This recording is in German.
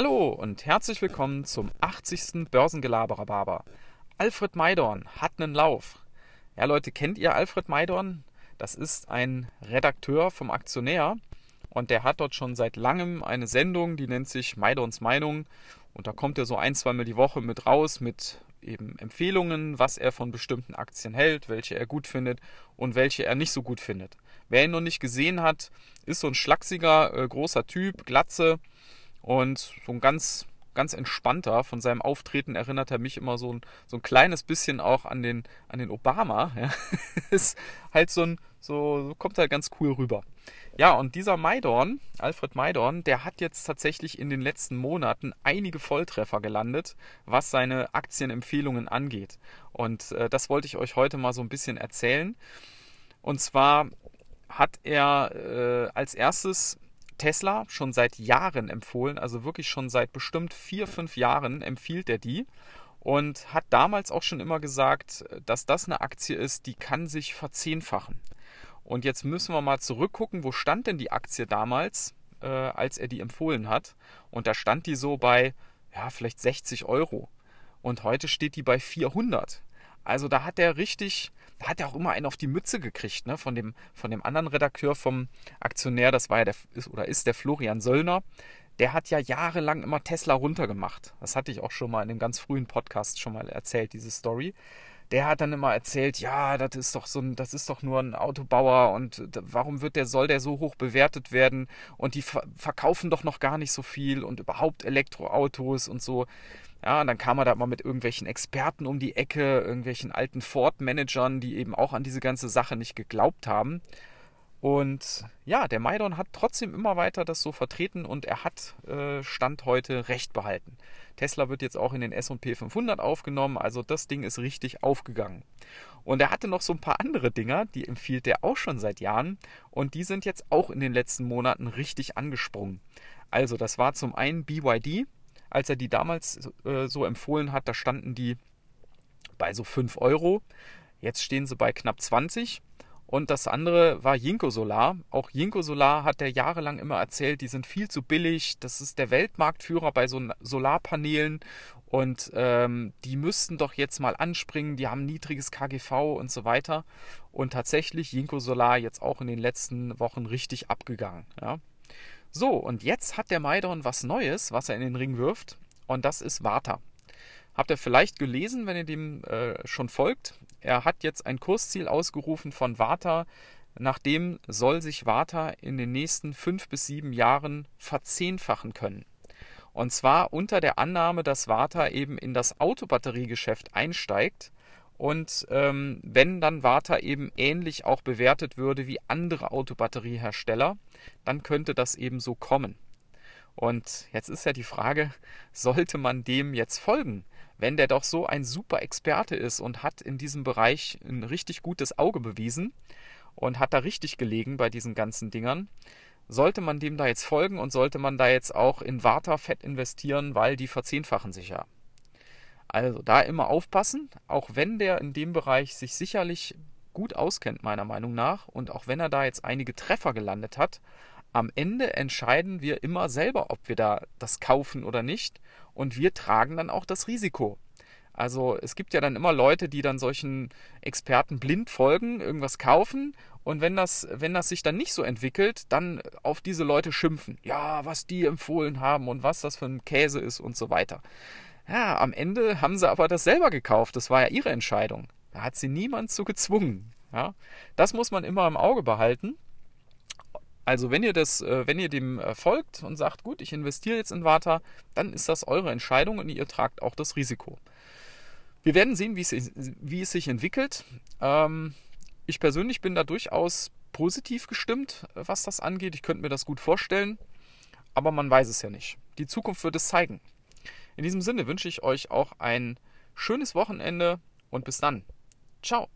Hallo und herzlich willkommen zum 80. Börsengelaberer Alfred Maidorn hat einen Lauf. Ja, Leute, kennt ihr Alfred Maidorn? Das ist ein Redakteur vom Aktionär und der hat dort schon seit langem eine Sendung, die nennt sich Maidorns Meinung. Und da kommt er so ein, zweimal die Woche mit raus mit eben Empfehlungen, was er von bestimmten Aktien hält, welche er gut findet und welche er nicht so gut findet. Wer ihn noch nicht gesehen hat, ist so ein schlachsiger, äh, großer Typ, Glatze und so ein ganz, ganz entspannter. Von seinem Auftreten erinnert er mich immer so ein, so ein kleines bisschen auch an den, an den Obama. Ja. ist halt so ein, so, kommt halt ganz cool rüber. Ja, und dieser Maidorn, Alfred Maidorn, der hat jetzt tatsächlich in den letzten Monaten einige Volltreffer gelandet, was seine Aktienempfehlungen angeht. Und äh, das wollte ich euch heute mal so ein bisschen erzählen. Und zwar hat er äh, als erstes Tesla schon seit Jahren empfohlen, also wirklich schon seit bestimmt vier, fünf Jahren empfiehlt er die und hat damals auch schon immer gesagt, dass das eine Aktie ist, die kann sich verzehnfachen. Und jetzt müssen wir mal zurückgucken, wo stand denn die Aktie damals, äh, als er die empfohlen hat. Und da stand die so bei, ja, vielleicht 60 Euro. Und heute steht die bei 400. Also da hat er richtig, da hat er auch immer einen auf die Mütze gekriegt, ne? Von dem, von dem anderen Redakteur vom Aktionär, das war ja der, ist oder ist der Florian Söllner. Der hat ja jahrelang immer Tesla runtergemacht. Das hatte ich auch schon mal in einem ganz frühen Podcast schon mal erzählt, diese Story der hat dann immer erzählt, ja, das ist doch so ein, das ist doch nur ein Autobauer und warum wird der, soll der so hoch bewertet werden und die verkaufen doch noch gar nicht so viel und überhaupt Elektroautos und so. Ja, und dann kam er da mal mit irgendwelchen Experten um die Ecke, irgendwelchen alten Ford-Managern, die eben auch an diese ganze Sache nicht geglaubt haben. Und ja, der Maidon hat trotzdem immer weiter das so vertreten und er hat äh, Stand heute Recht behalten. Tesla wird jetzt auch in den S&P 500 aufgenommen, also das Ding ist richtig aufgegangen. Und er hatte noch so ein paar andere Dinger, die empfiehlt er auch schon seit Jahren und die sind jetzt auch in den letzten Monaten richtig angesprungen. Also das war zum einen BYD, als er die damals äh, so empfohlen hat, da standen die bei so 5 Euro. Jetzt stehen sie bei knapp 20 und das andere war Jinko Solar. Auch Jinko Solar hat er jahrelang immer erzählt, die sind viel zu billig. Das ist der Weltmarktführer bei so Solarpanelen und ähm, die müssten doch jetzt mal anspringen. Die haben niedriges KGV und so weiter. Und tatsächlich Jinko Solar jetzt auch in den letzten Wochen richtig abgegangen. Ja. So, und jetzt hat der Maidon was Neues, was er in den Ring wirft. Und das ist Warta. Habt ihr vielleicht gelesen, wenn ihr dem äh, schon folgt? Er hat jetzt ein Kursziel ausgerufen von Warta. Nachdem soll sich Warta in den nächsten fünf bis sieben Jahren verzehnfachen können. Und zwar unter der Annahme, dass Warta eben in das Autobatteriegeschäft einsteigt und ähm, wenn dann Warta eben ähnlich auch bewertet würde wie andere Autobatteriehersteller, dann könnte das eben so kommen. Und jetzt ist ja die Frage, sollte man dem jetzt folgen? wenn der doch so ein super Experte ist und hat in diesem Bereich ein richtig gutes Auge bewiesen und hat da richtig gelegen bei diesen ganzen Dingern, sollte man dem da jetzt folgen und sollte man da jetzt auch in Warta-Fett investieren, weil die verzehnfachen sich ja. Also da immer aufpassen, auch wenn der in dem Bereich sich sicherlich gut auskennt, meiner Meinung nach, und auch wenn er da jetzt einige Treffer gelandet hat, am Ende entscheiden wir immer selber, ob wir da das kaufen oder nicht. Und wir tragen dann auch das Risiko. Also es gibt ja dann immer Leute, die dann solchen Experten blind folgen, irgendwas kaufen und wenn das, wenn das sich dann nicht so entwickelt, dann auf diese Leute schimpfen. Ja, was die empfohlen haben und was das für ein Käse ist und so weiter. Ja, am Ende haben sie aber das selber gekauft. Das war ja ihre Entscheidung. Da hat sie niemand zu gezwungen. Ja, das muss man immer im Auge behalten. Also wenn ihr das, äh, wenn ihr dem äh, folgt und sagt, gut, ich investiere jetzt in Vata, dann ist das eure Entscheidung und ihr tragt auch das Risiko. Wir werden sehen, wie es, wie es sich entwickelt. Ähm, ich persönlich bin da durchaus positiv gestimmt, was das angeht. Ich könnte mir das gut vorstellen, aber man weiß es ja nicht. Die Zukunft wird es zeigen. In diesem Sinne wünsche ich euch auch ein schönes Wochenende und bis dann. Ciao.